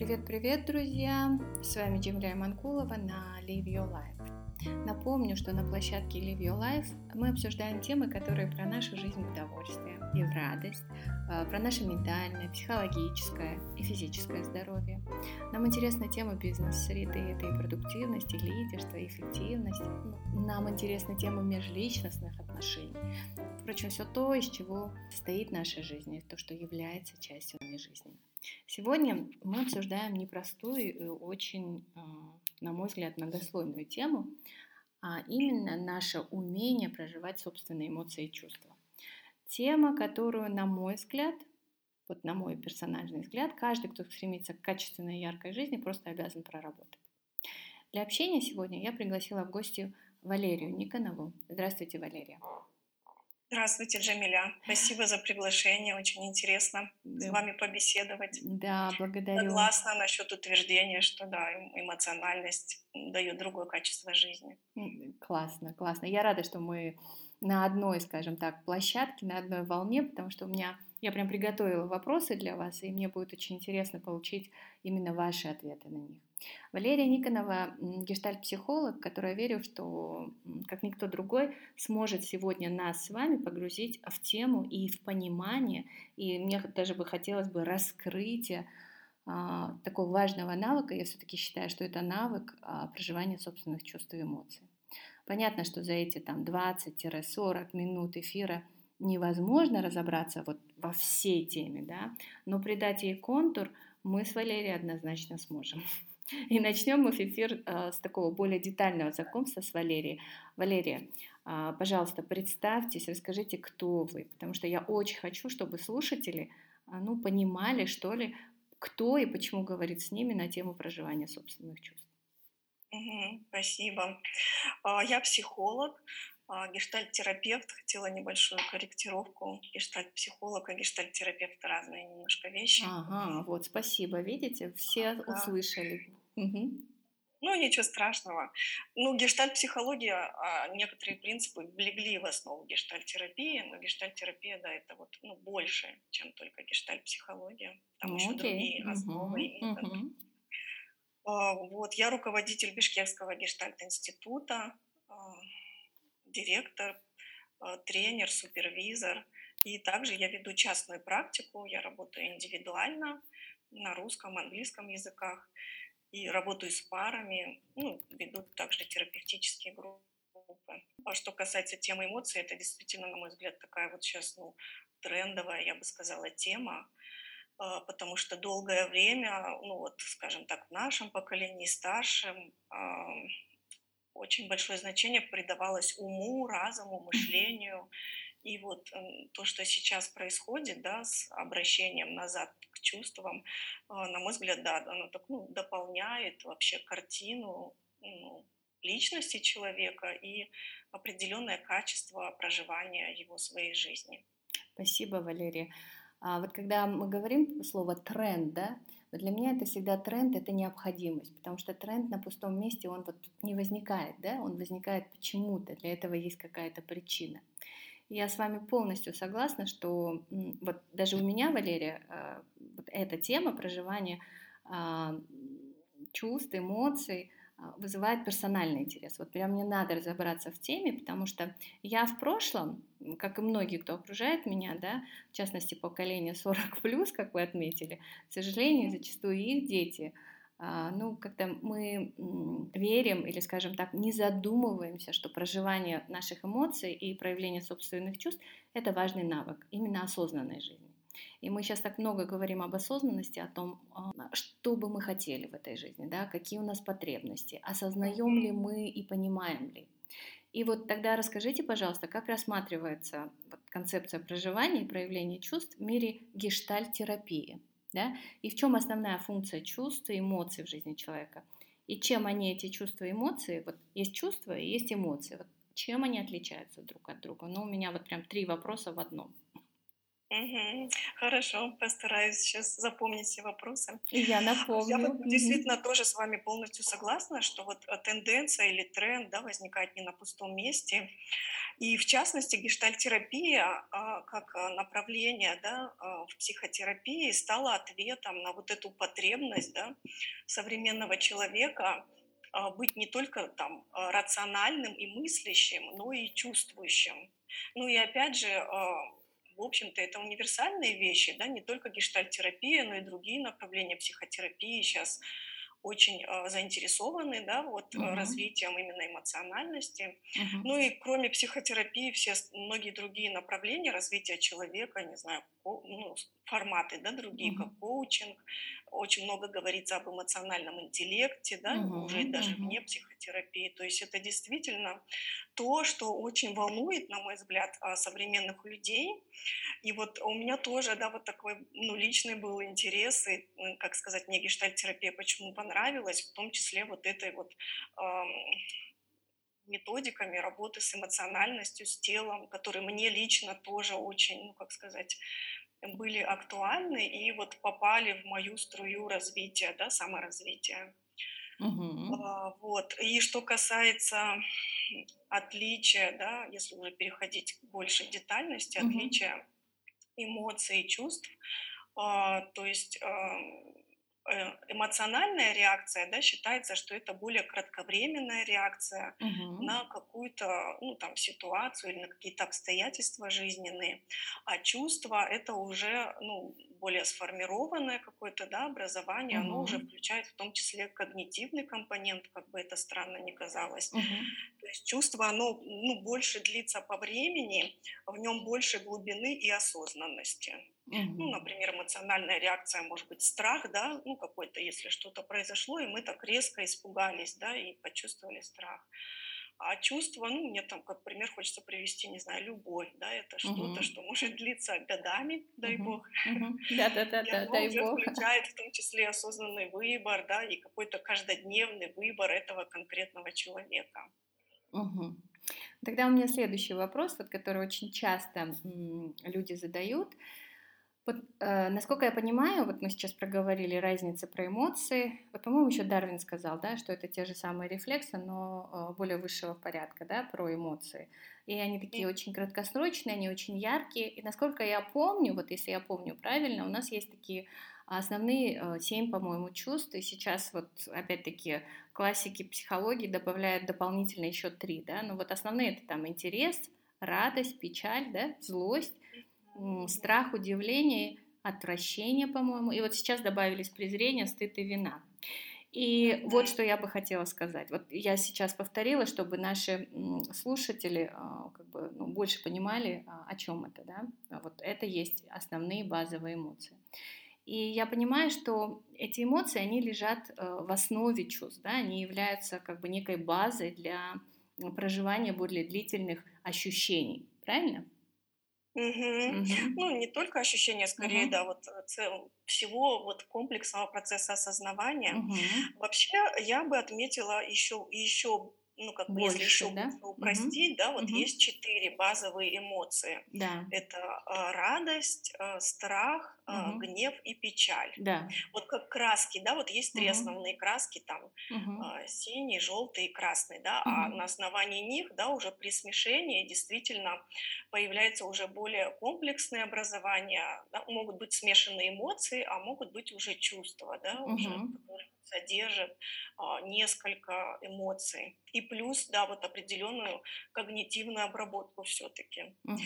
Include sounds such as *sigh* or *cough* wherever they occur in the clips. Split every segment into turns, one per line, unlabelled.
Привет-привет, друзья! С вами Джемля Манкулова на Live Your Life. Напомню, что на площадке Live Your Life мы обсуждаем темы, которые про нашу жизнь в удовольствие и в радость, а, про наше ментальное, психологическое и физическое здоровье. Нам интересна тема бизнес-среды, это и продуктивность, и лидерство, и эффективность. Нам интересна тема межличностных отношений. Впрочем, все то, из чего состоит наша жизнь, то, что является частью нашей жизни. Сегодня мы обсуждаем непростую и очень, а, на мой взгляд, многослойную тему, а именно наше умение проживать собственные эмоции и чувства. Тема, которую, на мой взгляд, вот на мой персональный взгляд, каждый, кто стремится к качественной яркой жизни, просто обязан проработать. Для общения сегодня я пригласила в гости Валерию Никонову. Здравствуйте, Валерия.
Здравствуйте, Джамиля. Спасибо за приглашение. Очень интересно да. с вами побеседовать.
Да, благодарю.
Согласна насчет утверждения, что да, эмоциональность дает другое качество жизни.
Классно, классно. Я рада, что мы на одной, скажем так, площадке, на одной волне, потому что у меня я прям приготовила вопросы для вас, и мне будет очень интересно получить именно ваши ответы на них. Валерия Никонова – гештальт-психолог, которая верю, что, как никто другой, сможет сегодня нас с вами погрузить в тему и в понимание, и мне даже бы хотелось бы раскрытия а, такого важного навыка. Я все-таки считаю, что это навык а, проживания собственных чувств и эмоций. Понятно, что за эти там 20-40 минут эфира невозможно разобраться вот во всей теме, да, но придать ей контур мы с Валерией однозначно сможем. И начнем мы эфир а, с такого более детального знакомства с Валерией. Валерия, а, пожалуйста, представьтесь, расскажите, кто вы, потому что я очень хочу, чтобы слушатели а, ну, понимали, что ли, кто и почему говорит с ними на тему проживания собственных чувств.
Угу, спасибо. Я психолог, гештальт-терапевт. Хотела небольшую корректировку. Гештальт-психолог и гештальт-терапевт разные немножко вещи.
Ага, вот, спасибо. Видите, все ага. услышали. Угу.
Ну, ничего страшного. Ну, гештальт-психология, а, некоторые принципы легли в основу гештальт-терапии, но гештальт-терапия, да, это вот ну, больше, чем только гештальт-психология. Там ну, еще окей. другие угу. основы и Угу. Вот, я руководитель Бишкекского гештальт-института, а, директор, тренер, супервизор. И также я веду частную практику, я работаю индивидуально на русском, английском языках и работаю с парами, ну, ведут также терапевтические группы. А что касается темы эмоций, это действительно, на мой взгляд, такая вот сейчас ну, трендовая, я бы сказала, тема, а, потому что долгое время, ну вот, скажем так, в нашем поколении, старшем, очень большое значение придавалось уму, разуму, мышлению. И вот то, что сейчас происходит, да, с обращением назад к чувствам, а, на мой взгляд, да, оно так, ну, дополняет вообще картину ну, личности человека и определенное качество проживания его своей жизни.
Спасибо, Валерия. А вот когда мы говорим слово тренд, да, для меня это всегда тренд, это необходимость, потому что тренд на пустом месте, он вот не возникает, да, он возникает почему-то, для этого есть какая-то причина. Я с вами полностью согласна, что вот даже у меня, Валерия, а, вот эта тема проживания а, чувств, эмоций а, вызывает персональный интерес. Вот прям мне надо разобраться в теме, потому что я в прошлом, как и многие, кто окружает меня, да, в частности поколение 40+, как вы отметили, к сожалению, зачастую их дети – ну, когда мы верим или, скажем так, не задумываемся, что проживание наших эмоций и проявление собственных чувств – это важный навык именно осознанной жизни. И мы сейчас так много говорим об осознанности, о том, а, что бы мы хотели в этой жизни, да, какие у нас потребности, осознаем ли мы и понимаем ли. И вот тогда расскажите, пожалуйста, как рассматривается концепция проживания и проявления чувств в мире гештальт-терапии – да? И в чем основная функция чувств и эмоций в жизни человека? И чем они, эти чувства и эмоции, вот есть чувства и есть эмоции, вот чем они отличаются друг от друга? Ну, у меня вот прям три вопроса в одном.
Мгм. Хорошо, постараюсь сейчас запомнить все вопросы.
Я
Я
напомню.
вот
Мгм.
действительно тоже с вами полностью согласна, что вот э, тенденция или тренд, да, возникает не на пустом месте. И в частности, гештальтерапия а, как а, направление да, а, в психотерапии стала ответом на вот эту потребность да, современного человека а, быть не только там а, рациональным и мыслящим, но и чувствующим. Ну и опять же, в общем-то, это универсальные вещи, да, не только гештальтерапия, но и другие направления психотерапии сейчас очень а, заинтересованы, да, вот
Мгм.
развитием именно эмоциональности.
Мгм.
Ну и кроме психотерапии, все многие другие направления развития человека, не знаю, ко- ну, форматы, да, другие, как
Мгм.
коучинг, очень много говорится об эмоциональном интеллекте, да, уже
Мгм.
даже вне психотерапии. То есть это действительно то, что очень волнует, на мой взгляд, а, современных людей. И вот у меня тоже, да, вот такой, ну, личный был интерес, и, как сказать, мне гештальт-терапия почему понравилась, в том числе вот этой вот ам, методиками работы с эмоциональностью, с телом, которые мне лично тоже очень, ну, как сказать, были актуальны и вот попали в мою струю развития, да, саморазвития. А, Вот. И что касается отличия, да, если уже переходить к большей детальности,
Мгм.
отличия эмоций и чувств, а, то есть э, эмоциональная реакция, да, считается, что это более кратковременная реакция
Мгм.
на какую-то, ну, там, ситуацию или на какие-то обстоятельства жизненные, а чувство– это уже, ну, более сформированное какое-то, да, образование, оно уже включает в том числе когнитивный компонент, как бы это странно ни казалось.
Мгм.
То есть чувство, оно, ну, больше длится по времени, в нем больше глубины и осознанности. Ну, например, эмоциональная реакция может быть страх, да, ну, какой-то, если что-то произошло, и мы так резко испугались, да, и почувствовали страх. А чувство, ну, мне там, как пример, хочется привести, не знаю, любовь, да, это что-то, что может длиться годами, дай
Мгм.
бог, *laughs* и
Да-да-да-да,
оно
дай
уже
бог.
включает в том числе осознанный выбор, да, и какой-то каждодневный выбор этого конкретного человека.
Мгм. Тогда у меня следующий вопрос, вот, который очень часто люди задают. Вот, э, насколько я понимаю, вот мы сейчас проговорили разницы про эмоции. Вот, по-моему, еще Дарвин сказал, да, что это те же самые рефлексы, но э, более высшего порядка, да, про эмоции. И они такие очень краткосрочные, они очень яркие. И насколько я помню, вот если я помню правильно, у нас есть такие основные э, семь, по-моему, чувств. И сейчас вот опять-таки классики психологии добавляют дополнительно еще три, да. Ну вот основные это там интерес, радость, печаль, да, злость страх, удивление, отвращение, по-моему. И вот сейчас добавились презрение, стыд и вина. И вот что я бы хотела сказать. Вот я сейчас повторила, чтобы наши слушатели а, как бы, ну, больше понимали, а, о чем это. Да? А Вот это есть основные базовые эмоции. И я понимаю, что эти эмоции, они лежат э, в основе чувств, да? они являются как бы некой базой для проживания более длительных ощущений. Правильно?
Мгм.
Мгм.
Ну, не только ощущение, скорее,
Мгм.
да, вот э, цел- всего вот комплексного процесса осознавания.
Мгм.
Вообще, я бы отметила еще, еще, ну, как бы, если еще
да?
упростить, да, вот
Мгм.
есть четыре базовые эмоции.
Да.
Это а, радость, а, страх, а,
Мгм.
гнев и печаль.
Да.
Вот как краски, да, вот есть три
Мгм.
основные краски, там
Мгм.
а, синий, желтый и красный, да, а
Мгм.
на основании них, да, уже при смешении действительно появляется уже более комплексное образование, да, могут быть смешанные эмоции, а могут быть уже чувства, да, уже,
Мгм.
которые содержат а, несколько эмоций. И плюс, да, вот определенную когнитивную обработку все-таки.
Мгм.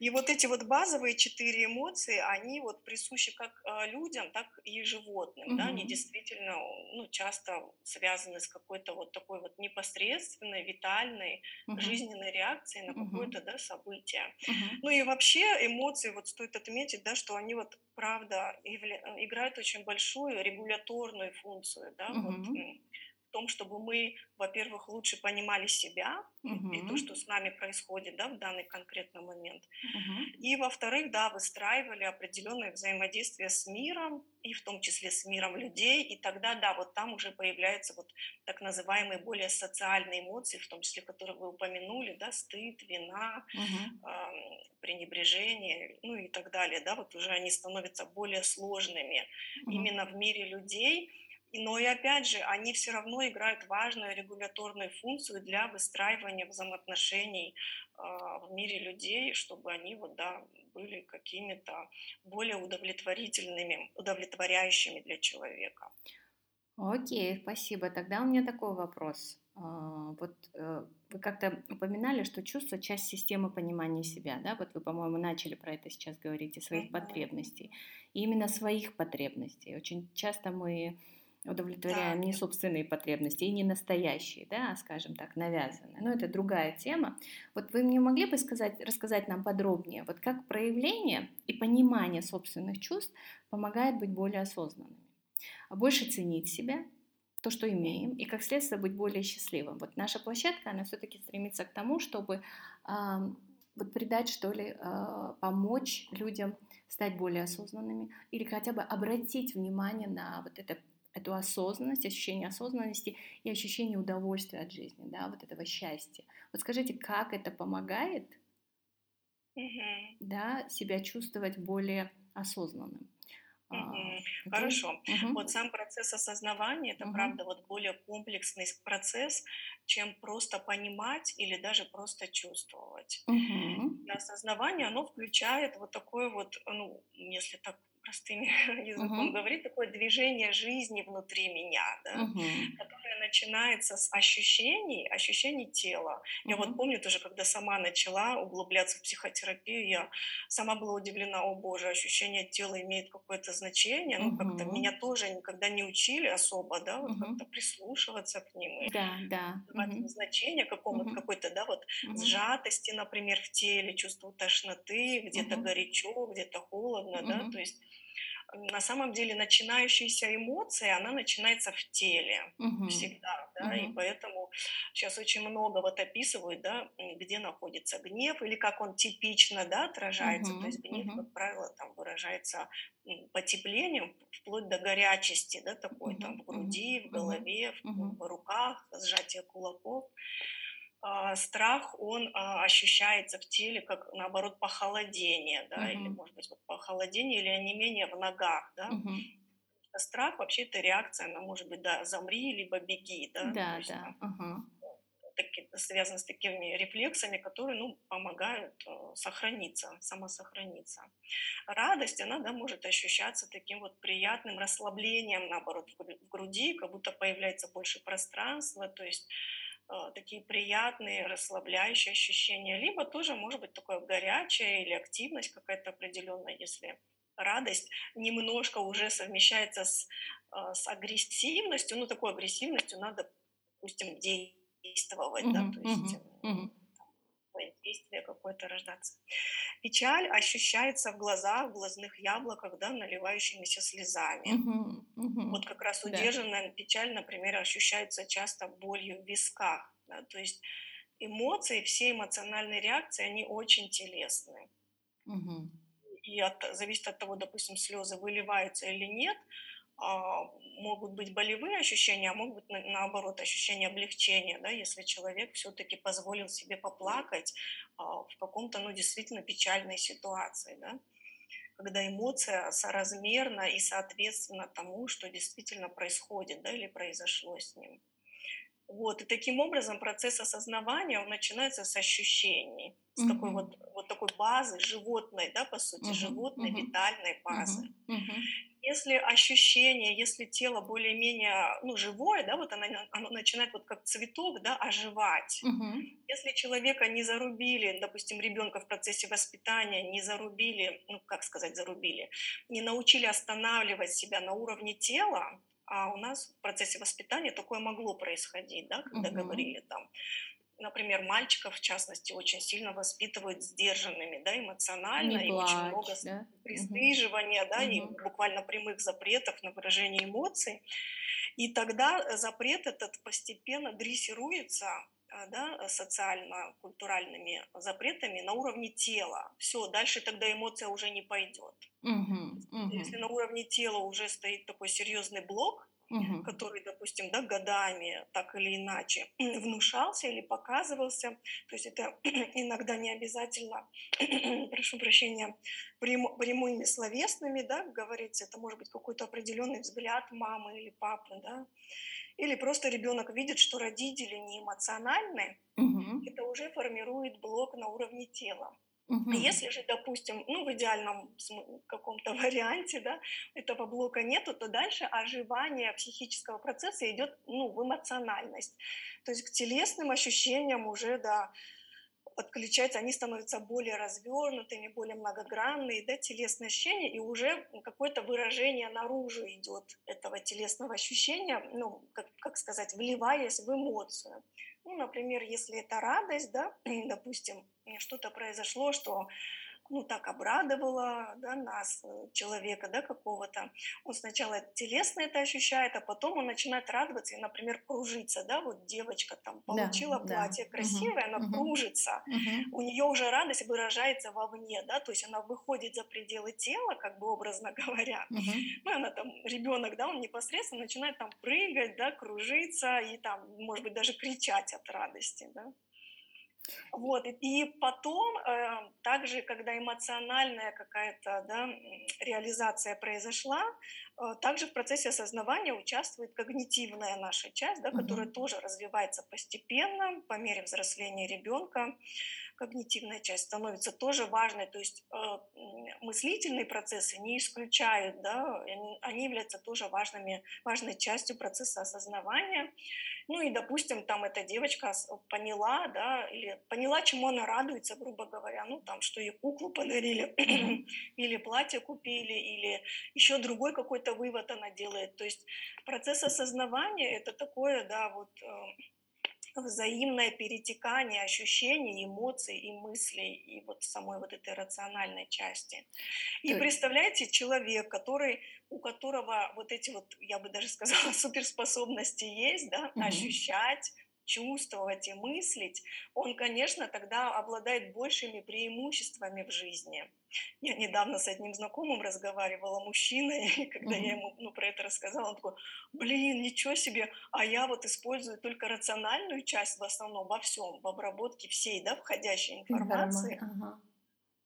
И вот эти вот базовые четыре эмоции, они вот присущи как а, людям, так и животным, да, они действительно, ну, часто связаны с какой-то вот такой вот непосредственной, витальной,
Мгм.
жизненной реакцией на какое-то, да, событие.
Мгм.
Ну и вообще эмоции, вот стоит отметить, да, что они вот, правда, явля- играют очень большую регуляторную функцию, да, вот
Мгм.
м, в том, чтобы мы, во-первых, лучше понимали себя uh-huh. и то, что с нами происходит, да, в данный конкретный момент. Uh-huh. И, во-вторых, да, выстраивали определенное взаимодействие с миром, и в том числе с миром людей, и тогда, да, вот там уже появляются вот так называемые более социальные эмоции, в том числе, которые вы упомянули, да, стыд, вина, uh-huh. э, пренебрежение, ну и так далее, да, вот уже они становятся более сложными uh-huh. именно в мире людей, но и опять же, они все равно играют важную регуляторную функцию для выстраивания взаимоотношений э, в мире людей, чтобы они вот, да, были какими-то более удовлетворительными, удовлетворяющими для человека.
Окей, спасибо. Тогда у меня такой вопрос. А, вот э, вы как-то упоминали, что чувство – часть системы понимания себя, да? Вот вы, по-моему, начали про это сейчас говорить, и своих потребностей. И именно своих потребностей. Очень часто мы удовлетворяем да. не собственные потребности и не настоящие, да, а, скажем так, навязанные. Но это другая тема. Вот вы мне могли бы сказать, рассказать нам подробнее, вот как проявление и понимание собственных чувств помогает быть более осознанными, а больше ценить себя, то, что имеем, и как следствие быть более счастливым. Вот наша площадка, она все-таки стремится к тому, чтобы э, вот придать, что ли, э, помочь людям стать более осознанными или хотя бы обратить внимание на вот это эту осознанность, ощущение осознанности и ощущение удовольствия от жизни, да, вот этого счастья. Вот скажите, как это помогает, mm-hmm. да, себя чувствовать более осознанным?
Угу. Хорошо. Угу. Вот сам процесс осознавания это угу. правда вот более комплексный процесс, чем просто понимать или даже просто чувствовать. Угу. осознавание оно включает вот такое вот, ну, если так простым *laughs* языком uh-huh. говорит, такое движение жизни внутри меня, да, uh-huh. которое начинается с ощущений, ощущений тела. Uh-huh. Я вот помню тоже, когда сама начала углубляться в психотерапию, я сама была удивлена, о боже, ощущение тела имеет какое-то значение, ну, uh-huh. как-то меня тоже никогда не учили особо, да, вот uh-huh. как-то прислушиваться к ним и
да, да.
uh-huh. значение какому-то, uh-huh. какой-то, да, вот uh-huh. сжатости, например, в теле, чувству тошноты, где-то uh-huh. горячо, где-то холодно, uh-huh. да, то есть на самом деле начинающаяся эмоция, она начинается в теле угу. всегда, да, угу. и поэтому сейчас очень много вот описывают, да, где находится гнев или как он типично, да, отражается, угу. то есть гнев, угу. как правило, там выражается потеплением вплоть до горячести, да, такой угу. там в груди, в голове, угу. в, в руках, сжатие кулаков. А, страх, он а, ощущается в теле как, наоборот, похолодение, да, uh-huh. или, может быть, вот похолодение или не менее в ногах, да. Uh-huh. Страх вообще это реакция, она может быть, да, замри, либо беги, да.
Да, есть, да. Uh-huh.
Таки, связано с такими рефлексами, которые, ну, помогают э, сохраниться, самосохраниться. Радость, она, да, может ощущаться таким вот приятным расслаблением, наоборот, в груди, как будто появляется больше пространства, то есть такие приятные, расслабляющие ощущения, либо тоже может быть такое горячее или активность какая-то определенная, если радость немножко уже совмещается с, э, с агрессивностью, ну такой агрессивностью надо, допустим, действовать, uh-huh, да, то есть uh-huh, uh-huh действие какое-то рождаться. Печаль ощущается в глазах, в глазных яблоках, да, наливающимися слезами. Угу, угу. Вот как раз удержанная да. печаль, например, ощущается часто болью в висках. Да, то есть эмоции, все эмоциональные реакции, они очень телесные. Угу. И от, зависит от того, допустим, слезы выливаются или нет, могут быть болевые ощущения, а могут быть наоборот ощущения облегчения, да, если человек все-таки позволил себе поплакать а, в каком-то, ну, действительно печальной ситуации, да, когда эмоция соразмерна и соответственно тому, что действительно происходит, да, или произошло с ним. Вот, и таким образом процесс осознавания, он начинается с ощущений, с uh-huh. такой вот, вот такой базы животной, да, по сути, uh-huh. животной, uh-huh. витальной базы. Uh-huh. Uh-huh если ощущение, если тело более-менее ну, живое, да, вот оно, оно начинает вот как цветок да, оживать. Угу. Если человека не зарубили, допустим, ребенка в процессе воспитания не зарубили, ну как сказать, зарубили, не научили останавливать себя на уровне тела, а у нас в процессе воспитания такое могло происходить, да, когда угу. говорили там, например, мальчиков, в частности, очень сильно воспитывают сдержанными, да, эмоционально,
Не
и
плачь,
очень много
да?
пристыживания, угу. да, угу. и буквально прямых запретов на выражение эмоций. И тогда запрет этот постепенно дрессируется а, да, социально-культуральными запретами на уровне тела. Все, дальше тогда эмоция уже не пойдет. Угу, угу. Если на уровне тела уже стоит такой серьезный блок, угу. который, допустим, да, годами так или иначе *clears throat* внушался или показывался. То есть это *clears throat* иногда не обязательно, *clears throat* прошу прощения, прям, прямыми словесными, да, говорится, это может быть какой-то определенный взгляд мамы или папы, да, или просто ребенок видит, что родители не эмоциональны, угу. это уже формирует блок на уровне тела. Угу. Если же, допустим, ну, в идеальном каком-то *laughs* варианте, да, этого блока нету, то дальше оживание психического процесса идет, ну, в эмоциональность. То есть к телесным ощущениям уже, да, подключаются, они становятся более развернутыми, более многогранные, да, телесные ощущения, и уже какое-то выражение наружу идет этого телесного ощущения, ну, как, как сказать, вливаясь в эмоцию. Ну, например, если это радость, да, *clears throat* допустим, что-то произошло, что ну, так обрадовало да, нас, э, человека, да, какого-то. Он сначала телесно это ощущает, а потом он начинает радоваться и, например, кружиться, да, вот девочка там получила да, платье да. красивое, угу, она угу. кружится, угу. у нее уже радость выражается вовне, да, то есть она выходит за пределы тела, как бы образно *laughs* говоря, угу. ну, она там, ребенок, да, он непосредственно начинает там прыгать, да, кружиться и там, может быть, даже кричать от радости, да. Вот, и потом, э, также, когда эмоциональная какая-то да, реализация произошла, также в процессе осознавания участвует когнитивная наша часть, да, которая угу. тоже развивается постепенно по мере взросления ребенка. Когнитивная часть становится тоже важной, то есть э, мыслительные процессы не исключают, да, они, они являются тоже важными, важной частью процесса осознавания. Ну и, допустим, там эта девочка поняла, да, или поняла, чему она радуется, грубо говоря, ну там, что ей куклу подарили, *clears throat* или платье купили, или еще другой какой-то вывод она делает. То есть процесс осознавания это такое, да, вот эм, взаимное перетекание ощущений, эмоций и мыслей и вот самой вот этой рациональной части. И представляете, человек, который, у которого вот эти вот, я бы даже сказала, *laughs* суперспособности есть, да, ощущать, чувствовать и мыслить, он, конечно, тогда обладает большими преимуществами в жизни. Я недавно с одним знакомым разговаривала, мужчиной, *laughs* и когда mm-hmm. я ему ну, про это рассказала, он такой, блин, ничего себе, а я вот использую только рациональную часть в основном, во всем, в обработке всей, да, входящей информации. Ага.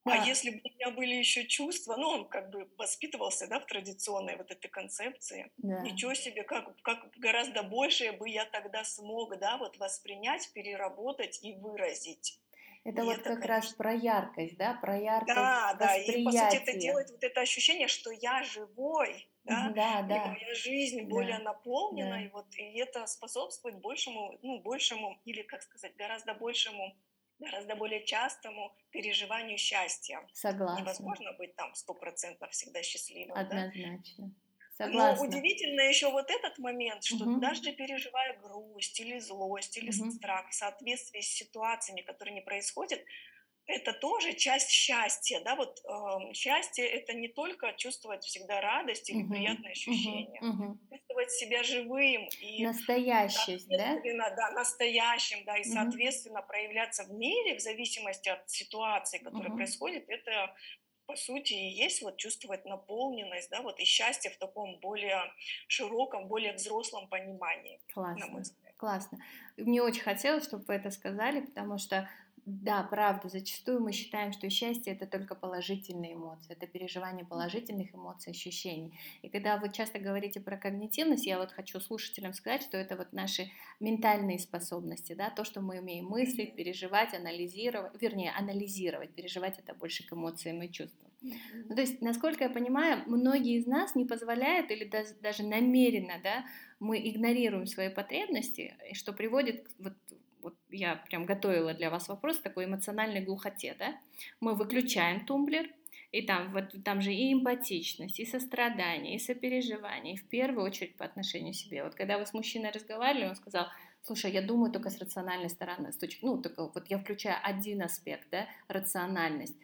А если бы у меня были еще чувства, ну, он как бы воспитывался, да, в традиционной вот этой концепции. Да. Ничего себе, как, как гораздо больше бы я тогда смог, да, вот воспринять, переработать и выразить.
Это и вот это, как конечно... раз про яркость, да, про яркость Да,
да, и по сути это делает вот это ощущение, что я живой, да,
да, да.
и моя жизнь более да. наполнена, да. и вот и это способствует большему, ну, большему, или, как сказать, гораздо большему гораздо более частому переживанию счастья.
Согласна.
Невозможно быть там стопроцентно всегда счастливым.
Однозначно. Да?
Согласна. Но удивительно еще вот этот момент, что угу. даже переживая грусть или злость или угу. страх в соответствии с ситуациями, которые не происходят, это тоже часть счастья, да, вот э, счастье это не только чувствовать всегда радость или uh-huh, приятные ощущения, uh-huh. чувствовать себя живым и
настоящесть, да,
да, настоящим, да, и uh-huh. соответственно проявляться в мире в зависимости от ситуации, которая uh-huh. происходит, это по сути и есть вот чувствовать наполненность, да, вот и счастье в таком более широком, более взрослом понимании.
Классно, классно. Мне очень хотелось, чтобы вы это сказали, потому что да, правда, зачастую мы считаем, что счастье это только положительные эмоции, это переживание положительных эмоций, ощущений. И когда вы часто говорите про когнитивность, я вот хочу слушателям сказать, что это вот наши ментальные способности, да, то, что мы умеем мыслить, переживать, анализировать, вернее, анализировать, переживать это больше к эмоциям и чувствам. Ну, то есть, насколько я понимаю, многие из нас не позволяют или даже намеренно, да, мы игнорируем свои потребности, что приводит вот вот я прям готовила для вас вопрос такой эмоциональной глухоте, да, мы выключаем тумблер, и там, вот, там же и эмпатичность, и сострадание, и сопереживание, и в первую очередь по отношению к себе. Вот когда вы с мужчиной разговаривали, он сказал, слушай, я думаю только с рациональной стороны, с точки, ну, только вот я включаю один аспект, да, рациональность.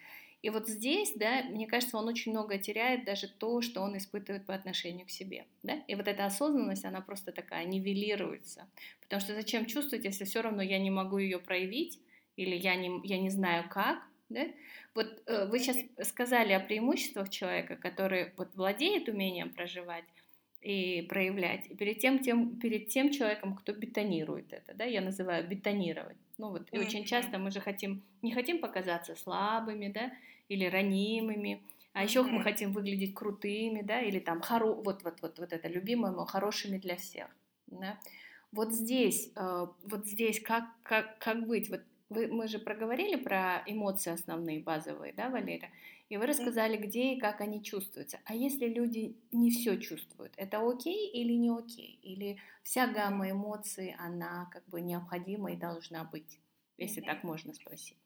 И вот здесь, да, мне кажется, он очень много теряет даже то, что он испытывает по отношению к себе, да, и вот эта осознанность, она просто такая нивелируется, потому что зачем чувствовать, если все равно я не могу ее проявить, или я не, я не знаю как, да? Вот э, вы сейчас сказали о преимуществах человека, который вот владеет умением проживать, и проявлять. И перед тем, тем, перед тем человеком, кто бетонирует это, да, я называю бетонировать. Ну вот, и очень часто мы же хотим, не хотим показаться слабыми, да, или ранимыми, а еще мы хотим выглядеть крутыми, да, или там хоро... вот, вот, вот, вот это любимое, но хорошими для всех, да. Вот здесь, э, вот здесь как, как, как быть? Вот вы, мы же проговорили про эмоции основные, базовые, да, Валерия? И вы рассказали, где и как они чувствуются. А если люди не все чувствуют, это окей или не окей? Или вся гамма эмоций, она как бы необходима и должна быть, если так можно спросить?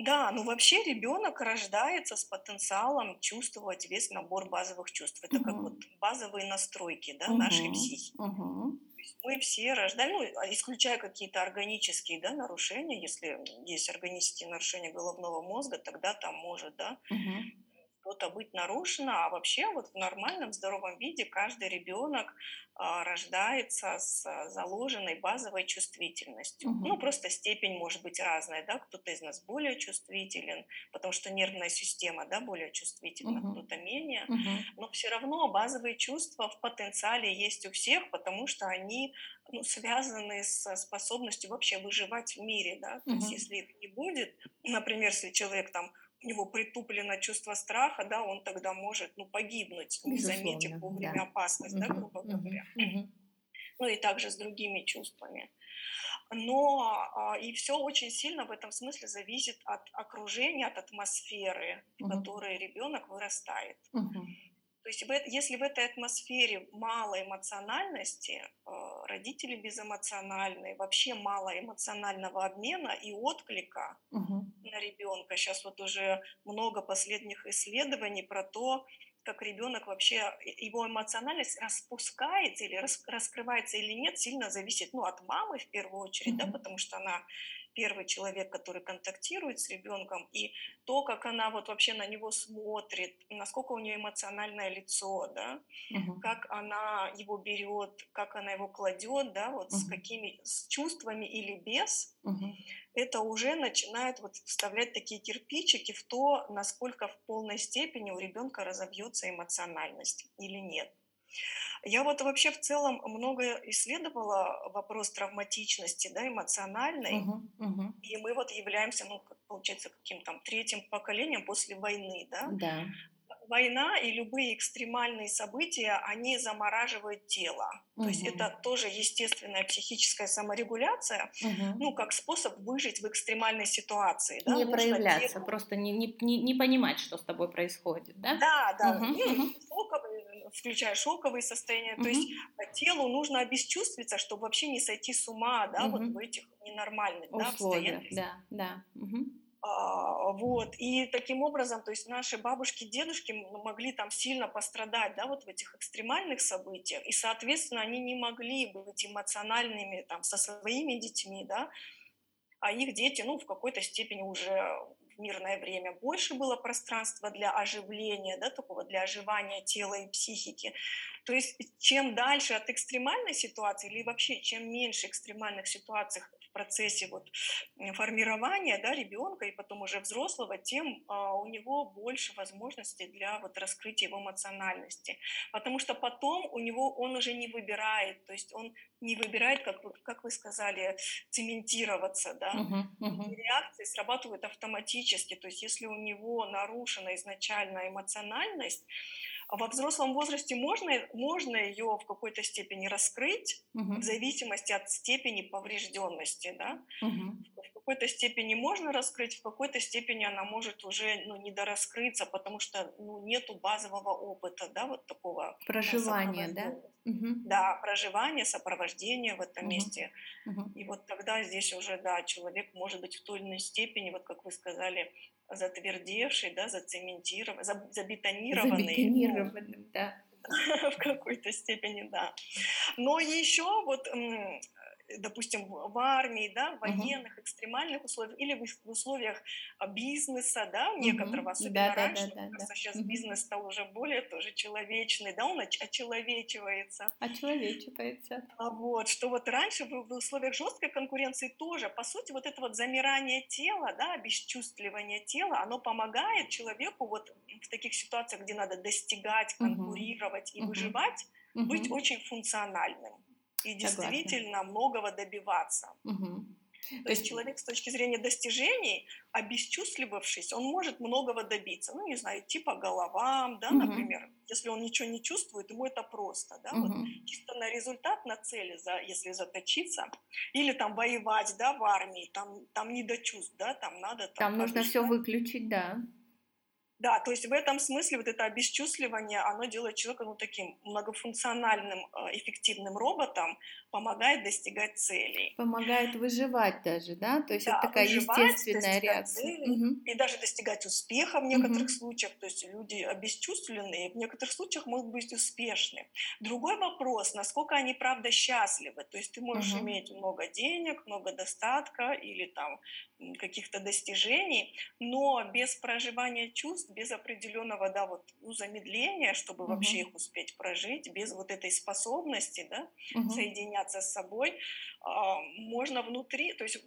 Да, ну вообще ребенок рождается с потенциалом чувствовать весь набор базовых чувств. Это угу. как вот базовые настройки да, угу. нашей психики. Угу мы все рождали, ну, исключая какие-то органические да, нарушения, если есть органические нарушения головного мозга, тогда там может, да, угу что-то быть нарушено, а вообще вот в нормальном здоровом виде каждый ребенок а, рождается с заложенной базовой чувствительностью. Угу. Ну, просто степень может быть разная, да, кто-то из нас более чувствителен, потому что нервная система, да, более чувствительна, угу. кто-то менее, угу. но все равно базовые чувства в потенциале есть у всех, потому что они ну, связаны с способностью вообще выживать в мире, да, то угу. есть если их не будет, например, если человек там у него притуплено чувство страха, да, он тогда может, ну, погибнуть, не заметив вовремя да. опасность, да, грубо говоря. Ну и также с другими чувствами. Но а, и все очень сильно в этом смысле зависит от окружения, от атмосферы, в которой ребенок вырастает. То есть если в этой атмосфере мало эмоциональности, э, родители безэмоциональные, вообще мало эмоционального обмена и отклика угу. на ребенка. Сейчас вот уже много последних исследований про то, как ребенок вообще, его эмоциональность распускается или рас, раскрывается или нет, сильно зависит ну, от мамы в первую очередь, mm-hmm. да, потому что она первый человек, который контактирует с ребенком, и то, как она вот вообще на него смотрит, насколько у нее эмоциональное лицо, да, угу. как она его берет, как она его кладет, да, вот угу. с какими, с чувствами или без, угу. это уже начинает вот вставлять такие кирпичики в то, насколько в полной степени у ребенка разобьется эмоциональность или нет. Я вот вообще в целом много исследовала вопрос травматичности, да, эмоциональной, uh-huh, uh-huh. и мы вот являемся, ну, как получается, каким там третьим поколением после войны, да.
Да
война и любые экстремальные события, они замораживают тело. Угу. То есть это тоже естественная психическая саморегуляция, угу. ну, как способ выжить в экстремальной ситуации.
Да? Не Нужно проявляться, телу... просто не, не, не, понимать, что с тобой происходит, да?
Да, да. Угу. Ну, шоковые, включая шоковые состояния. Угу. То есть телу нужно обесчувствиться, чтобы вообще не сойти с ума, да, угу. вот в этих ненормальных
да, обстоятельствах. Да, да. Угу.
А, вот, и таким образом, то есть наши бабушки, дедушки могли там сильно пострадать, да, вот в этих экстремальных событиях, и, соответственно, они не могли быть эмоциональными там со своими детьми, да, а их дети, ну, в какой-то степени уже в мирное время больше было пространства для оживления, да, такого для оживания тела и психики. То есть чем дальше от экстремальной ситуации или вообще чем меньше экстремальных ситуаций процессе вот формирования да, ребенка и потом уже взрослого, тем а, у него больше возможностей для вот раскрытия его эмоциональности. Потому что потом у него он уже не выбирает, то есть он не выбирает, как вы, как вы сказали, цементироваться, да. Uh-huh, uh-huh. Реакции срабатывают автоматически, то есть если у него нарушена изначально эмоциональность, во взрослом возрасте можно, можно ее в какой-то степени раскрыть, угу. в зависимости от степени поврежденности. Да? Угу. В какой-то степени можно раскрыть, в какой-то степени она может уже ну, недораскрыться, потому что ну, нету базового опыта, да, вот такого.
Проживания, да?
Угу. Да, проживание, сопровождение в этом угу. месте. Угу. И вот тогда здесь уже, да, человек может быть в той или иной степени, вот как вы сказали, затвердевший, да, зацементированный, забетонированный.
Забетонированный, ну, да. *laughs*
В какой-то степени, да. Но еще вот допустим, в армии, да, в военных, экстремальных условиях, или в условиях а, бизнеса, да, некоторого, особенно да, раньше, да, да, да. сейчас бизнес стал уже более тоже человечный, да, он очеловечивается.
Очеловечивается.
А вот, что вот раньше в, в условиях жесткой конкуренции тоже, по сути, вот это вот замирание тела, да, обесчувствливание тела, оно помогает человеку вот в таких ситуациях, где надо достигать, конкурировать угу. и угу. выживать, угу. быть очень функциональным и действительно Согласна. многого добиваться.
Угу.
То есть человек с точки зрения достижений, обесчувствовавшись, он может многого добиться. Ну, не знаю, типа головам, да, угу. например. Если он ничего не чувствует, ему это просто, да, угу. вот чисто на результат, на цели, за, если заточиться, или там воевать, да, в армии, там, там не до чувств, да, там надо...
Там, там нужно все выключить, да.
Да, то есть в этом смысле вот это обесчувствливание, оно делает человека ну, таким многофункциональным, э, эффективным роботом, помогает достигать целей.
Помогает выживать даже, да? То есть да, это такая естественная реакция.
угу. И даже достигать успеха в некоторых угу. случаях. То есть люди обесчувственные в некоторых случаях могут быть успешны. Другой вопрос, насколько они правда счастливы. То есть ты можешь угу. иметь много денег, много достатка или там каких-то достижений, но без проживания чувств, без определенного, да, вот, ну, замедления, чтобы угу. вообще их успеть прожить, без вот этой способности, да, угу. соединяться с собой, а, можно внутри, то есть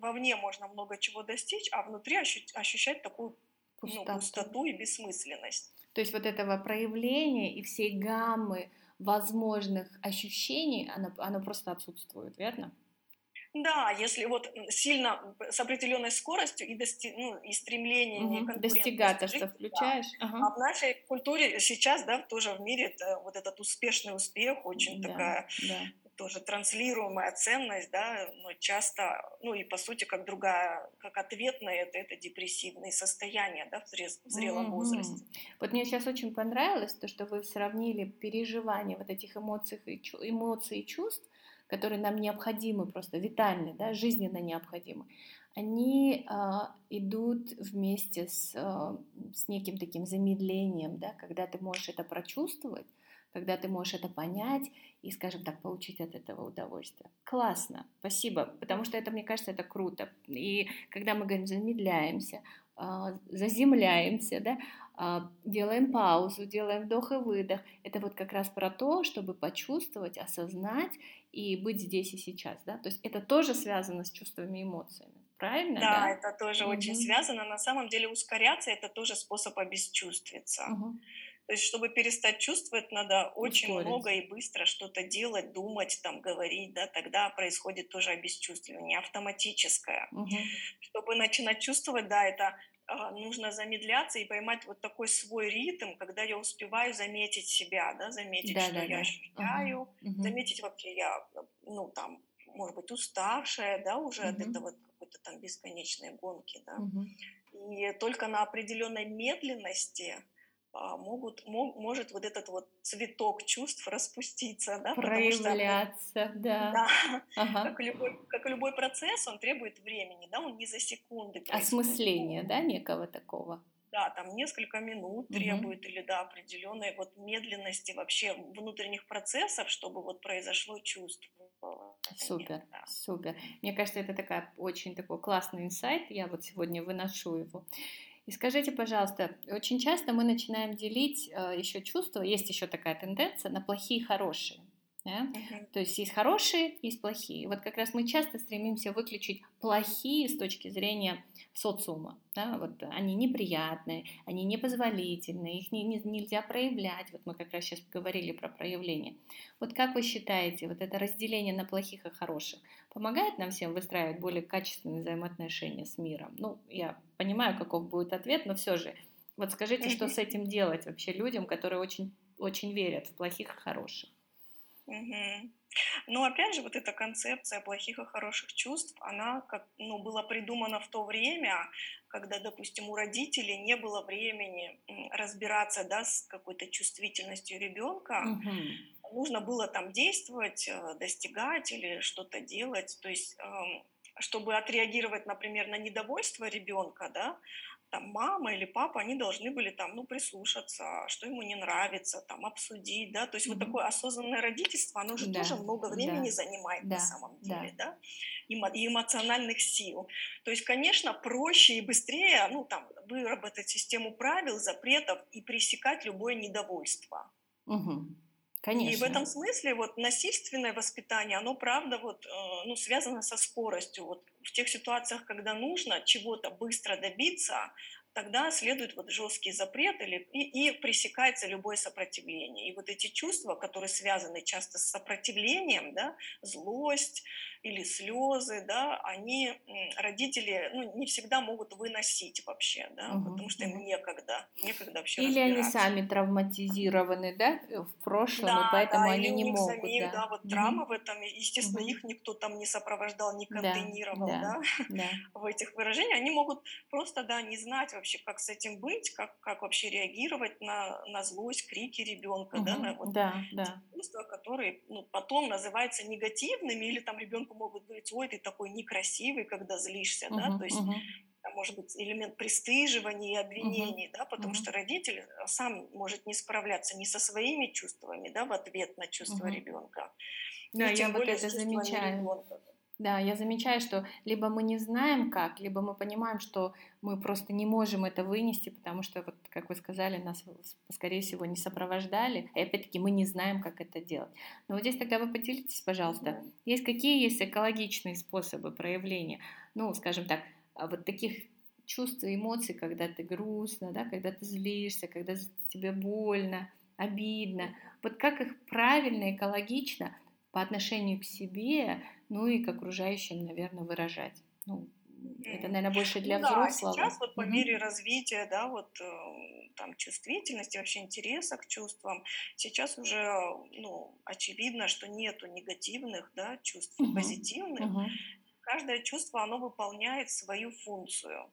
вовне можно много чего достичь, а внутри ощущать такую ну, пустоту, ну, пустоту и бессмысленность.
То есть вот этого проявления и всей гаммы возможных ощущений, оно, оно просто отсутствует, верно?
Да, если вот сильно с определенной скоростью и, дости, ну, и стремлением, угу.
и достигаторство включаешь.
Да. Ага. А в нашей культуре сейчас, да, тоже в мире это, вот этот успешный успех, очень да, такая да. Тоже транслируемая ценность, да, но часто, ну и по сути как другая, как ответ на это, это депрессивные состояния, да, в, зрез, в зрелом угу. возрасте.
Вот мне сейчас очень понравилось то, что вы сравнили переживание вот этих эмоций и, эмоций и чувств которые нам необходимы, просто витальны, да, жизненно необходимы, они э, идут вместе с, э, с неким таким замедлением, да, когда ты можешь это прочувствовать, когда ты можешь это понять и, скажем так, получить от этого удовольствие. Классно, спасибо, потому что это, мне кажется, это круто. И когда мы говорим замедляемся, э, заземляемся, да, делаем паузу, делаем вдох и выдох. Это вот как раз про то, чтобы почувствовать, осознать и быть здесь и сейчас, да, то есть это тоже связано с чувствами и эмоциями, правильно?
Да, да? это тоже угу. очень связано. На самом деле ускоряться это тоже способ обесчувствоваться. Угу. То есть, чтобы перестать чувствовать, надо очень Ускорить. много и быстро что-то делать, думать, там, говорить, да, тогда происходит тоже обесчувствование автоматическое. Угу. Чтобы начинать чувствовать, да, это а, нужно замедляться и поймать вот такой свой ритм, когда я успеваю заметить себя, да, заметить, да, что да, я да. ощущаю, угу. заметить вообще я, ну, там, может быть, уставшая, да, уже угу. от этого какой-то там бесконечной гонки, да. Угу. И только на определенной медленности могут, мог, может вот этот вот цветок чувств распуститься, да,
проявляться, что, да.
да. Ага. Как, любой, как любой процесс, он требует времени, да, он не за секунды.
Происходит. Осмысление, да, некого такого.
Да, там несколько минут угу. требует или да определенной вот медленности вообще внутренних процессов, чтобы вот произошло чувство.
Супер, да. супер. Мне кажется, это такая очень такой классный инсайт. Я вот сегодня выношу его. И скажите, пожалуйста, очень часто мы начинаем делить э, еще чувства, есть еще такая тенденция на плохие и хорошие. Да? Uh-huh. То есть есть хорошие, есть плохие. Вот как раз мы часто стремимся выключить плохие с точки зрения социума. Да? Вот они неприятные, они непозволительные, их не, не, нельзя проявлять. Вот мы как раз сейчас говорили про проявление. Вот как вы считаете, вот это разделение на плохих и хороших помогает нам всем выстраивать более качественные взаимоотношения с миром? Ну, я понимаю, каков будет ответ, но все же, вот скажите, что с этим делать вообще людям, которые очень, очень верят в плохих и хороших?
Угу. Но опять же, вот эта концепция плохих и хороших чувств, она как, ну, была придумана в то время, когда, допустим, у родителей не было времени разбираться да, с какой-то чувствительностью ребенка. Угу. Нужно было там действовать, э, достигать или что-то делать. То есть, эм, чтобы отреагировать, например, на недовольство ребенка, да, там мама или папа, они должны были там, ну, прислушаться, что ему не нравится, там, обсудить, да, то есть mm-hmm. вот такое осознанное родительство, оно же да. тоже много времени да. занимает да. на самом деле, да, да? И, эмоциональных сил. То есть, конечно, проще и быстрее, ну, там, выработать систему правил, запретов и пресекать любое недовольство.
Угу.
Конечно. И в этом смысле вот насильственное воспитание, оно правда вот, э, ну, связано со скоростью. Вот в тех ситуациях, когда нужно чего-то быстро добиться, тогда следует вот жесткий запрет или, и, и пресекается любое сопротивление. И вот эти чувства, которые связаны часто с сопротивлением, да, злость или слезы, да, они родители ну, не всегда могут выносить вообще, да, угу, потому что им некогда, некогда вообще
Или они сами травматизированы, да, в прошлом, да, и поэтому да, они не могут. Самих,
да. да, вот угу. травма в этом, естественно, угу. их никто там не сопровождал, не контейнировал, да, да, да, да. *laughs* в этих выражениях, они могут просто, да, не знать вообще, как с этим быть, как, как вообще реагировать на, на злость, крики ребенка, угу. да, на вот
да, да.
чувства, которые ну, потом называются негативными, или там ребенку могут говорить, ой, ты такой некрасивый, когда злишься, угу, да, то есть угу. там может быть элемент пристыживания и обвинений, угу. да, потому угу. что родитель сам может не справляться ни со своими чувствами, да, в ответ на чувства угу. ребенка.
Да, я вот это замечаю. Ребенка. Да, я замечаю, что либо мы не знаем как, либо мы понимаем, что мы просто не можем это вынести, потому что, вот, как вы сказали, нас, скорее всего, не сопровождали, и опять-таки мы не знаем, как это делать. Но вот здесь тогда вы поделитесь, пожалуйста, есть какие есть экологичные способы проявления, ну, скажем так, а вот таких чувств и эмоций, когда ты грустно, да, когда ты злишься, когда тебе больно, обидно. Вот как их правильно, экологично по отношению к себе ну и к окружающим, наверное, выражать. Ну, это, наверное, больше для ну, взрослого.
Да, сейчас вот по мере развития, да, вот э, там чувствительности, вообще интереса к чувствам, сейчас уже, ну, очевидно, что нету негативных, да, чувств, угу. позитивных. Угу. Каждое чувство, оно выполняет свою функцию.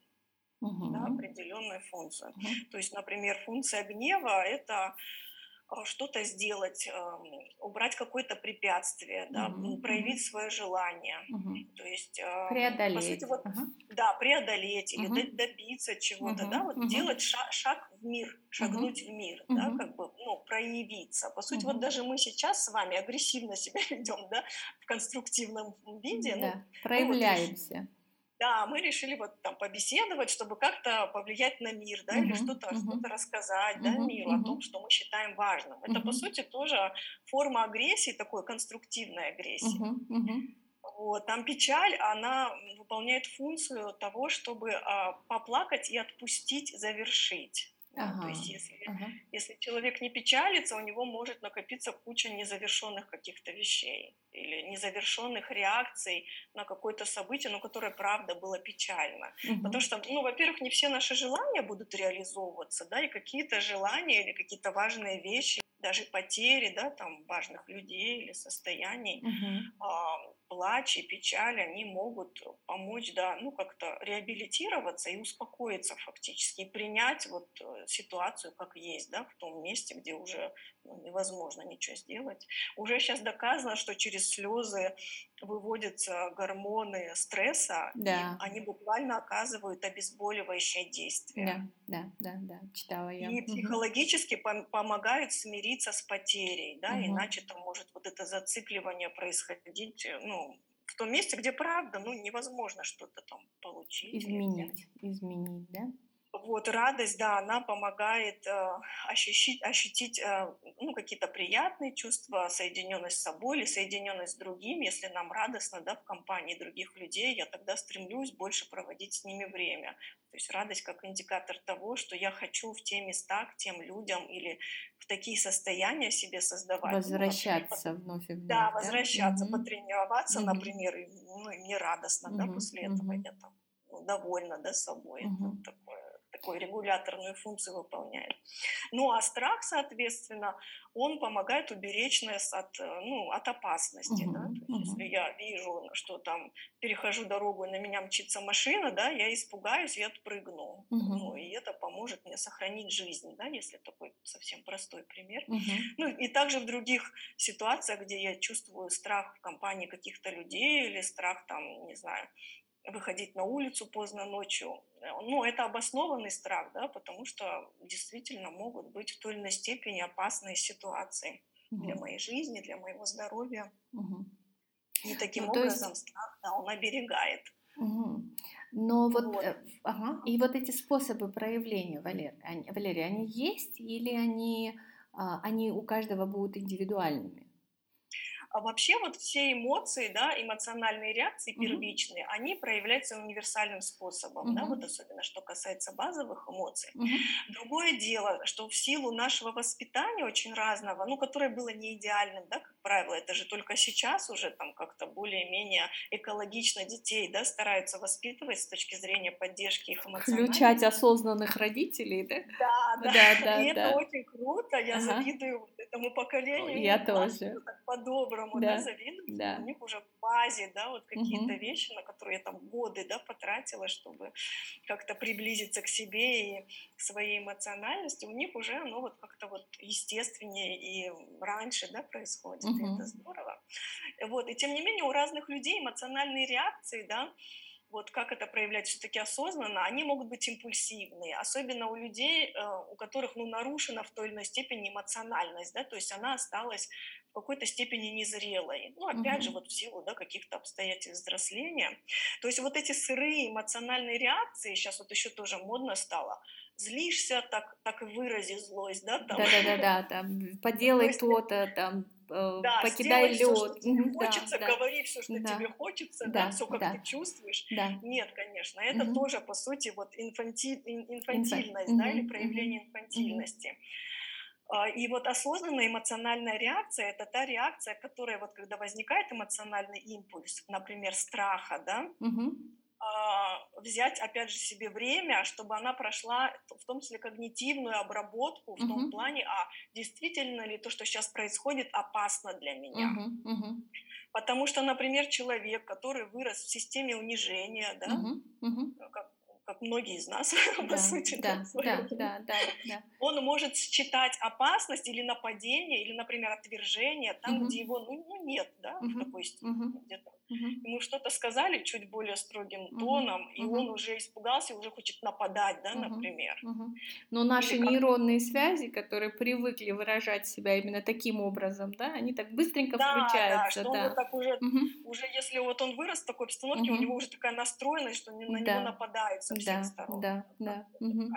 Угу. Да, определенную функцию. Угу. То есть, например, функция гнева это что-то сделать, убрать какое-то препятствие, да, угу, проявить свое желание, угу. то есть
преодолеть,
по сути, вот, угу. да, преодолеть или угу. добиться чего-то, угу. да, вот угу. делать шаг, шаг в мир, шагнуть угу. в мир, угу. да, как бы, ну, проявиться. По сути, угу. вот даже мы сейчас с вами агрессивно *laughs* себя ведем, да, в конструктивном виде,
да, ну, проявляемся. Ну, вот,
да, мы решили вот там побеседовать, чтобы как-то повлиять на мир, да, uh-huh, или что-то uh-huh. что рассказать, uh-huh, да, миру uh-huh. о том, что мы считаем важным. Это, uh-huh. по сути, тоже форма агрессии, такой конструктивной агрессии. Uh-huh, uh-huh. Вот, там печаль, она выполняет функцию того, чтобы а, поплакать и отпустить, завершить. Ага, то есть если, ага. если человек не печалится, у него может накопиться куча незавершенных каких-то вещей или незавершенных реакций на какое-то событие, но которое правда было печально. Угу. Потому что, ну, во-первых, не все наши желания будут реализовываться, да, и какие-то желания или какие-то важные вещи даже потери, да, там, важных людей или состояний, угу. а, плач и печаль, они могут помочь, да, ну, как-то реабилитироваться и успокоиться фактически, и принять вот э, ситуацию как есть, да, в том месте, где уже ну, невозможно ничего сделать. Уже сейчас доказано, что через слезы выводятся гормоны стресса, да. и они буквально оказывают обезболивающее действие.
Да, да, да, да, читала я.
И угу. психологически пом- помогают смириться с потерей, да, угу. иначе там может вот это зацикливание происходить, э, ну, в том месте, где правда, ну, невозможно что-то там получить.
Изменить, изменить, да?
Вот радость, да, она помогает э, ощутить, ощутить э, ну, какие-то приятные чувства, соединенность с собой или соединенность с другим. Если нам радостно, да, в компании других людей, я тогда стремлюсь больше проводить с ними время. То есть радость как индикатор того, что я хочу в те места, к тем людям или в такие состояния себе создавать.
Возвращаться ну, вновь вновь.
Да, возвращаться, угу. потренироваться, угу. например, и, ну, и мне радостно, угу. да, после угу. этого я там ну, довольна, да, собой. Угу. Это такое такую регуляторную функцию выполняет. Ну а страх, соответственно, он помогает уберечь нас от, э, ну, от опасности. Uh-huh, да? То есть, uh-huh. Если я вижу, что там перехожу дорогу и на меня мчится машина, да, я испугаюсь и отпрыгну. Uh-huh. Ну, и это поможет мне сохранить жизнь, да, если такой совсем простой пример. Uh-huh. Ну и также в других ситуациях, где я чувствую страх в компании каких-то людей или страх там, не знаю, выходить на улицу поздно ночью. Ну, это обоснованный страх, да, потому что действительно могут быть в той или иной степени опасные ситуации угу. для моей жизни, для моего здоровья. Угу. И таким ну, образом есть... страх, да, он оберегает.
Угу. Но вот, вот. Э, ага, и вот эти способы проявления, Валер, они, Валерия, они есть или они, а, они у каждого будут индивидуальными?
А вообще вот все эмоции, да, эмоциональные реакции первичные, mm-hmm. они проявляются универсальным способом, mm-hmm. да, вот особенно что касается базовых эмоций. Mm-hmm. Другое дело, что в силу нашего воспитания очень разного, ну, которое было не идеальным, да, как правило, это же только сейчас уже там как-то более-менее экологично детей, да, стараются воспитывать с точки зрения поддержки их эмоциональности.
Включать осознанных родителей, да?
Да, да, да, да и да. это очень круто, я ага. завидую этому поколению.
Я тоже.
По-доброму да, да завидовать. Да. У них уже в базе, да, вот какие-то угу. вещи, на которые я там годы, да, потратила, чтобы как-то приблизиться к себе и к своей эмоциональности, у них уже оно вот как-то вот естественнее и раньше, да, происходит, угу. И это здорово. Вот, и тем не менее у разных людей эмоциональные реакции, да, вот как это проявлять все-таки осознанно, они могут быть импульсивные, особенно у людей, э, у которых ну, нарушена в той или иной степени эмоциональность, да, то есть она осталась в какой-то степени незрелой. Ну, опять угу. же, вот в силу да, каких-то обстоятельств взросления. То есть вот эти сырые эмоциональные реакции, сейчас вот еще тоже модно стало, злишься, так, так и вырази злость, да,
там. Да-да-да, там, поделай то-то, там, э, да, покидай лед. Все, что
тебе хочется, да, говори все, что да. тебе хочется, да, да все, как да. ты чувствуешь. Да. Нет, конечно, это угу. тоже, по сути, вот инфанти... инфантильность, Инфа... да, угу. или проявление инфантильности. А, и вот осознанная эмоциональная реакция – это та реакция, которая вот когда возникает эмоциональный импульс, например, страха, да, угу. Взять, опять же, себе время, чтобы она прошла в том числе когнитивную обработку в угу. том плане, а действительно ли то, что сейчас происходит, опасно для меня. Угу. Угу. Потому что, например, человек, который вырос в системе унижения, да. Угу. как как многие из нас, *laughs* да, по сути, да, да, да, да, да. он может считать опасность или нападение, или, например, отвержение там, угу. где его ну, ну, нет, да, угу. в такой степени угу. где-то. Угу. Ему что-то сказали чуть более строгим угу. тоном, и угу. он уже испугался, уже хочет нападать, да, угу. например. Угу.
Но наши или нейронные как... связи, которые привыкли выражать себя именно таким образом, да, они так быстренько да, включаются. Да, что
да. он так уже, угу. уже если вот он вырос в такой обстановке, угу. у него уже такая настроенность, что на да. него нападают со всех
да,
сторон.
Да, да. Угу.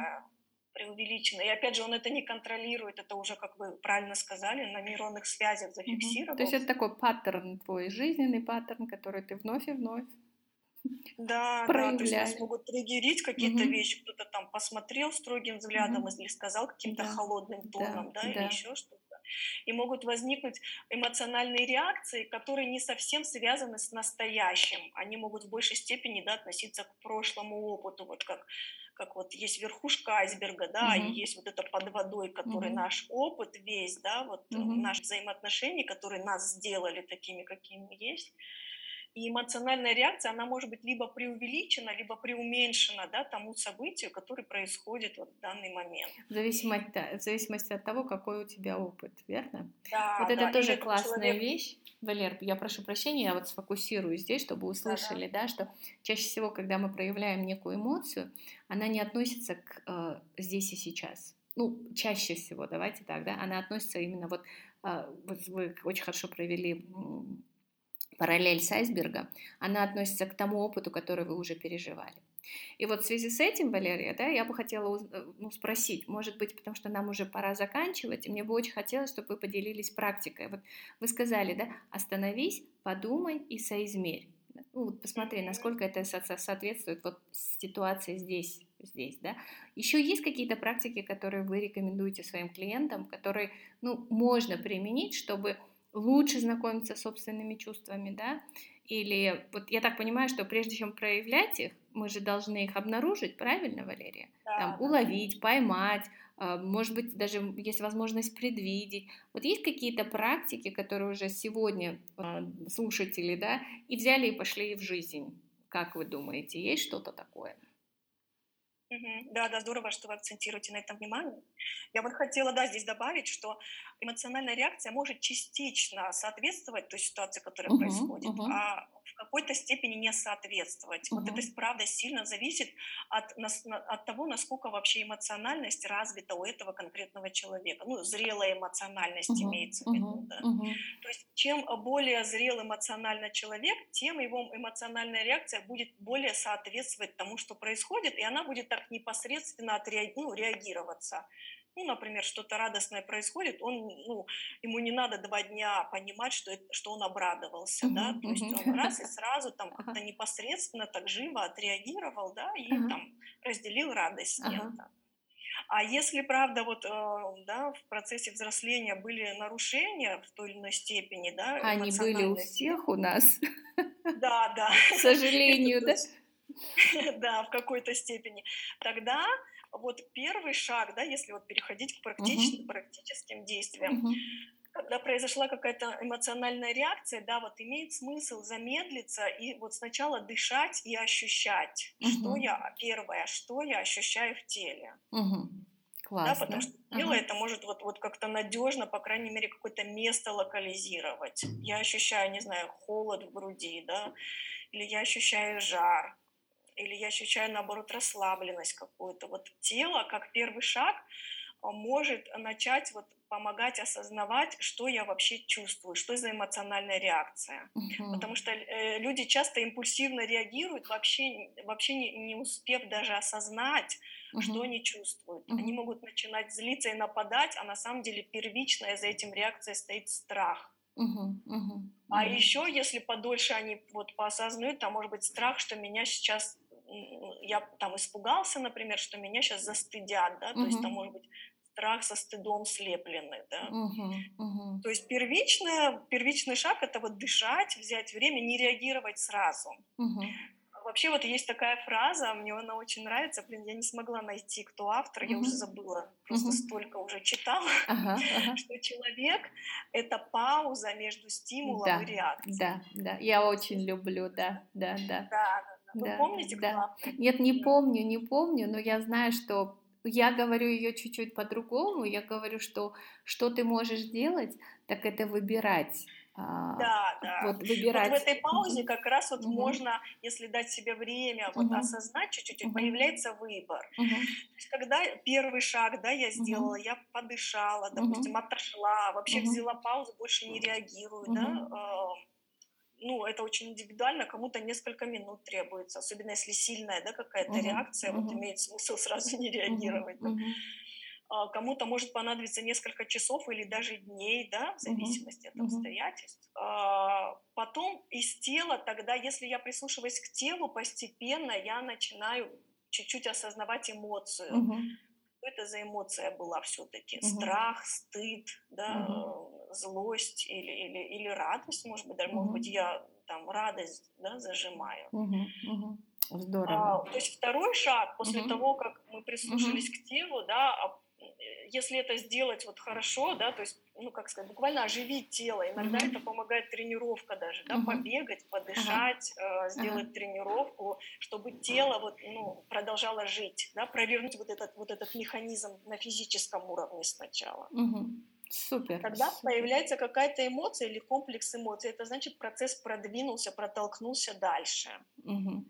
Преувеличено. И опять же, он это не контролирует, это уже, как вы правильно сказали, на нейронных связях зафиксировано.
Угу. То есть это такой паттерн твой, жизненный паттерн, который ты вновь и вновь
да, да, то есть нас могут триггерить какие-то угу. вещи, кто-то там посмотрел строгим взглядом угу. или сказал каким-то да. холодным тоном, да, да, да. или еще что-то. И могут возникнуть эмоциональные реакции, которые не совсем связаны с настоящим. Они могут в большей степени да, относиться к прошлому опыту, вот как как вот есть верхушка айсберга, да, угу. и есть вот это под водой, который угу. наш опыт весь, да, вот угу. наши взаимоотношения, которые нас сделали такими, какими есть. И эмоциональная реакция, она может быть либо преувеличена, либо преуменьшена да, тому событию, которое происходит вот в данный момент.
В зависимости, в зависимости от того, какой у тебя опыт, верно? Да, вот это да, тоже классная человек... вещь. Валер, я прошу прощения, я вот сфокусируюсь здесь, чтобы услышали, да, да. да, что чаще всего, когда мы проявляем некую эмоцию, она не относится к э, здесь и сейчас. Ну, чаще всего, давайте так, да, она относится именно вот, э, вот вы очень хорошо провели параллель с айсберга, она относится к тому опыту, который вы уже переживали. И вот в связи с этим, Валерия, да, я бы хотела э, ну, спросить, может быть, потому что нам уже пора заканчивать, и мне бы очень хотелось, чтобы вы поделились практикой. Вот вы сказали, да, остановись, подумай и соизмерь. Ну, вот посмотри, насколько это соответствует вот ситуации здесь, здесь, да. Еще есть какие-то практики, которые вы рекомендуете своим клиентам, которые, ну, можно применить, чтобы лучше знакомиться с собственными чувствами, да, или вот я так понимаю, что прежде чем проявлять их, мы же должны их обнаружить, правильно, Валерия? Да, Там, да. уловить, поймать, а, может быть, даже есть возможность предвидеть. Вот есть какие-то практики, которые уже сегодня а, слушатели, да, и взяли и пошли в жизнь. Как вы думаете, есть что-то такое?
Да, да, здорово, что вы акцентируете на этом внимание. Я вот хотела, да, здесь добавить, что эмоциональная реакция может частично соответствовать той ситуации, которая
Мгм,
происходит,
мгм,
а в какой-то степени не соответствовать. Вот это, правда, сильно зависит от, от того, насколько вообще эмоциональность развита у этого конкретного человека. Ну, зрелая эмоциональность
мгм,
имеется в виду, да.
мгм,
То есть чем более зрел эмоционально человек, тем его эмоциональная реакция будет более соответствовать тому, что происходит, и она будет так непосредственно отреаг- ну, реагироваться. Ну, например, что-то радостное происходит, он, ну, ему не надо два дня понимать, что, это- что он обрадовался, да, то есть он раз и сразу там *laughs* как-то непосредственно так живо отреагировал, да, и
ага,
там разделил радость с кем-то. А если, правда, вот, э, да, в процессе взросления были нарушения в той или иной степени, да,
Они были у всех у нас,
да, да, *laughs*
к сожалению, да? *laughs*
да, в какой-то степени, тогда вот первый шаг, да, если вот переходить к практич-
Мгм,
практическим действиям,
мгм,
когда произошла какая-то эмоциональная реакция, да, вот имеет смысл замедлиться и вот сначала дышать и ощущать, что
мгм,
я, первое, что я ощущаю в теле.
мгм.
Да, потому
Классно.
что тело
Ага.
это может вот, вот как-то надежно, по крайней мере, какое-то место локализировать. Я ощущаю, не знаю, холод в груди, да, или я ощущаю жар, или я ощущаю, наоборот, расслабленность какую-то. Вот тело, как первый шаг, а, может начать вот помогать осознавать, что я вообще чувствую, что за эмоциональная реакция.
Мгм,
Потому что э, люди часто импульсивно реагируют, вообще, вообще не, не успев даже осознать, что
мгм,
они чувствуют. Они
мгм,
могут начинать злиться и нападать, а на самом деле первичная за этим реакцией стоит страх.
мгм, мгм,
А
мгм,
еще, если подольше они вот поосознают, там может быть страх, что меня сейчас, я там испугался, например, что меня сейчас застыдят, да, то есть там может быть страх со стыдом слепленный, да.
мгм, мгм,
То есть первичное, первичный шаг– это вот дышать, взять время, не реагировать сразу.
мгм.
Вообще вот есть такая фраза, мне она очень нравится, блин, я не смогла найти, кто автор, я уже забыла, просто
мгм.
столько уже читала,
Ага, ага. *laughs*
что человек– это пауза между стимулом и
Да,
реакцией.
да, да. Я очень люблю, да, Да, да,
да. Вы
да,
помните, кто
да.
автор?
Нет, не
Да.
помню, не помню, но я знаю, что я говорю ее чуть-чуть по-другому. Я говорю, что что ты можешь делать, так это выбирать. а,
Да, да.
Вот
Вот в
выбирать.
этой паузе как раз вот
мгм,
можно, если дать себе время, вот
мгм,
осознать чуть-чуть,
мгм,
появляется выбор.
мгм,
То есть когда первый шаг, да, я сделала,
мгм,
я подышала, допустим,
мгм,
отошла, вообще
мгм,
взяла паузу, больше не реагирую, да,
мгм,
а, ну, это очень индивидуально, кому-то несколько минут требуется, особенно если сильная, да, какая-то
мгм,
реакция, вот
мгм,
имеет смысл сразу не реагировать,
мгм,
А, Кому-то может понадобиться несколько часов или даже дней, да, в зависимости от
мгм,
обстоятельств. А, Потом из тела, тогда, если я прислушиваюсь к телу, постепенно я начинаю чуть-чуть осознавать эмоцию. Что это за эмоция была все-таки?
мгм,
Страх, стыд, да, э, злость или, или, или радость, может быть, даже, может быть, я там радость да, зажимаю.
мгм.
А,
Здорово.
то есть второй шаг после
Мгм,
того, как мы прислушались
мгм,
к телу, да, а, э, если это сделать вот хорошо, да, то есть, ну, как сказать, буквально оживить тело. Иногда
мгм,
это помогает тренировка даже, да,
мгм.
побегать, подышать, э,
ага.
сделать тренировку, чтобы тело вот, ну, продолжало жить, да, провернуть вот этот, вот этот механизм на физическом уровне сначала.
Мгм. Супер,
Тогда
супер.
появляется какая-то эмоция или комплекс эмоций. Это значит, процесс продвинулся, протолкнулся дальше.
Мгм.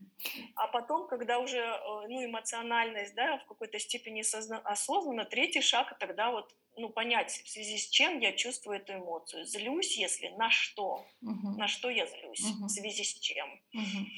А потом, когда уже э, ну, эмоциональность да, в какой-то степени созна- осознанна, третий шаг тогда вот ну, понять, в связи с чем я чувствую эту эмоцию. Злюсь, если на что?
Мгм.
На что я злюсь?
Мгм.
В связи с чем?
Мгм.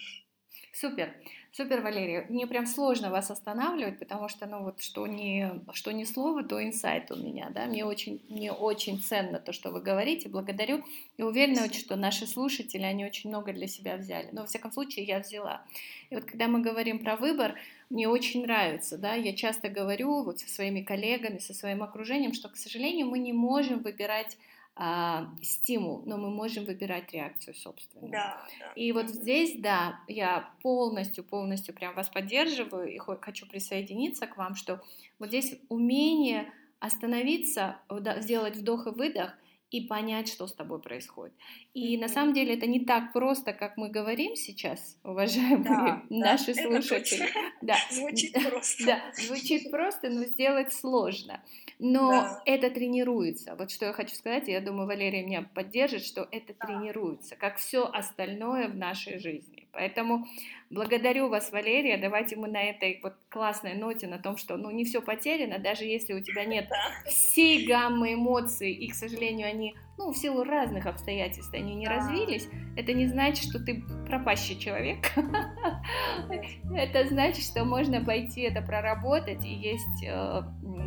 Супер, супер, Валерия. Мне прям сложно вас останавливать, потому что, ну вот, что не, что не слово, то инсайт у меня, да. Мне очень, мне очень ценно то, что вы говорите. Благодарю и уверена, что наши слушатели, они очень много для себя взяли. Но во всяком случае я взяла. И вот когда мы говорим про выбор, мне очень нравится, да. Я часто говорю вот со своими коллегами, со своим окружением, что, к сожалению, мы не можем выбирать а, стимул, но мы можем выбирать реакцию собственную.
Да, да.
И вот здесь, да, я полностью, полностью прям вас поддерживаю и хо- хочу присоединиться к вам, что вот здесь умение остановиться, сделать вдох и выдох и понять, что с тобой происходит. И на самом деле это не так просто, как мы говорим сейчас, уважаемые да, *laughs* наши
да,
слушатели. Да, *laughs*
звучит *laughs* просто.
Да, звучит просто, но сделать сложно. Но да. это тренируется. Вот что я хочу сказать, я думаю, Валерия меня поддержит, что это да. тренируется, как все остальное в нашей жизни. Поэтому благодарю вас, Валерия. Давайте мы на этой вот классной ноте, на том, что ну, не все потеряно, даже если у тебя нет всей гаммы эмоций, и, к сожалению, они ну, в силу разных обстоятельств они не развились, это не значит, что ты пропащий человек. *laughs* Это значит, что можно пойти это проработать, и есть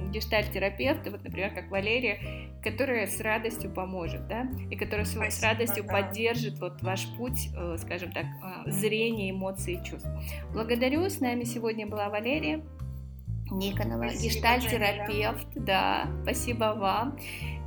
гештальтерапевты, вот, например, как Валерия, которая с радостью поможет, да, и которая с радостью поддержит вот ваш путь, э, скажем так, э, зрения, эмоций и чувств. Благодарю, с нами сегодня была Валерия. Никонова, гештальтерапевт, да, спасибо вам.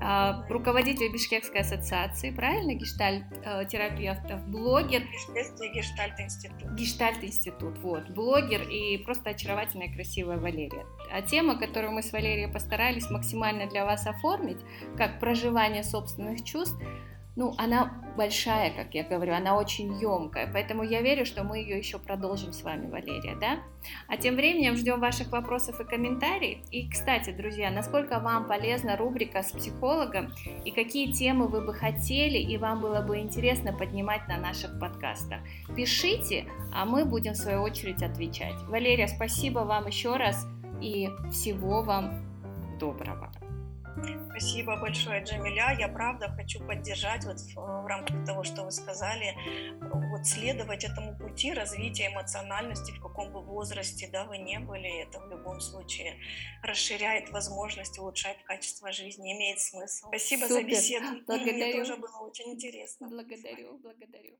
А, руководитель Бишкекской ассоциации, правильно, гештальт-терапевтов, блогер.
Бишкекский гештальт-институт.
Гештальт-институт, вот, блогер и просто очаровательная, красивая Валерия. А тема, которую мы с Валерией постарались максимально для вас оформить, как проживание собственных чувств, ну, она большая, как я говорю, она очень емкая, поэтому я верю, что мы ее еще продолжим с вами, Валерия, да? А тем временем ждем ваших вопросов и комментариев. И, кстати, друзья, насколько вам полезна рубрика с психологом и какие темы вы бы хотели и вам было бы интересно поднимать на наших подкастах. Пишите, а мы будем в свою очередь отвечать. Валерия, спасибо вам еще раз и всего вам доброго.
Спасибо большое, Джамиля. Я правда хочу поддержать вот в, в рамках того, что вы сказали, вот следовать этому пути развития эмоциональности, в каком бы возрасте да, вы не были, это в любом случае расширяет возможности, улучшает качество жизни, имеет смысл. Спасибо Супер. за беседу. Благодарю. Мне тоже было очень интересно.
Благодарю, благодарю.